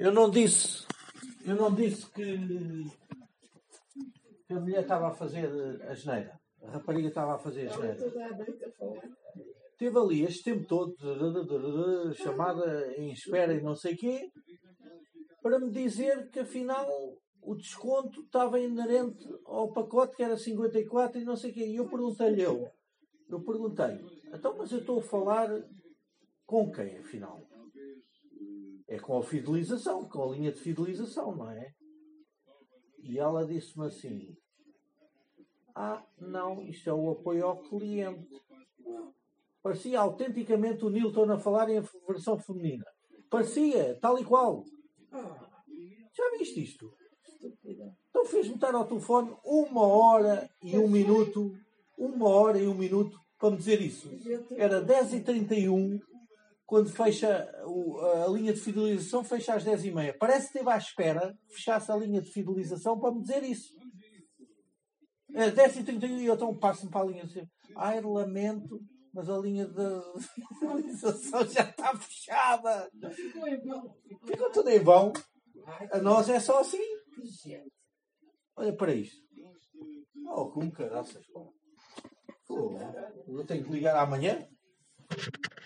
Eu não disse, eu não disse que, que a mulher estava a fazer a geneira. A rapariga estava a fazer a geneira. Teve ali este tempo todo, chamada em espera e não sei quê, para me dizer que afinal o desconto estava inerente ao pacote que era 54 e não sei quê. E eu perguntei-lhe eu, eu perguntei, então mas eu estou a falar com quem afinal? É com a fidelização, com a linha de fidelização, não é? E ela disse-me assim, ah, não, isto é o apoio ao cliente. Parecia autenticamente o Nilton a falar em versão feminina. Parecia, tal e qual. Já viste isto? Então fez-me estar ao telefone uma hora e um minuto, uma hora e um minuto para me dizer isso. Era 10h31, quando fecha a linha de fidelização, fecha às 10h30. Parece que esteve à espera, fechasse a linha de fidelização para me dizer isso. É 10h31 e eu então passo-me para a linha de Ai, lamento, mas a linha de fidelização já está fechada. Ficou tudo em vão. A nós é só assim. Olha para isto. Oh, como caraças. Oh, eu tenho que ligar amanhã.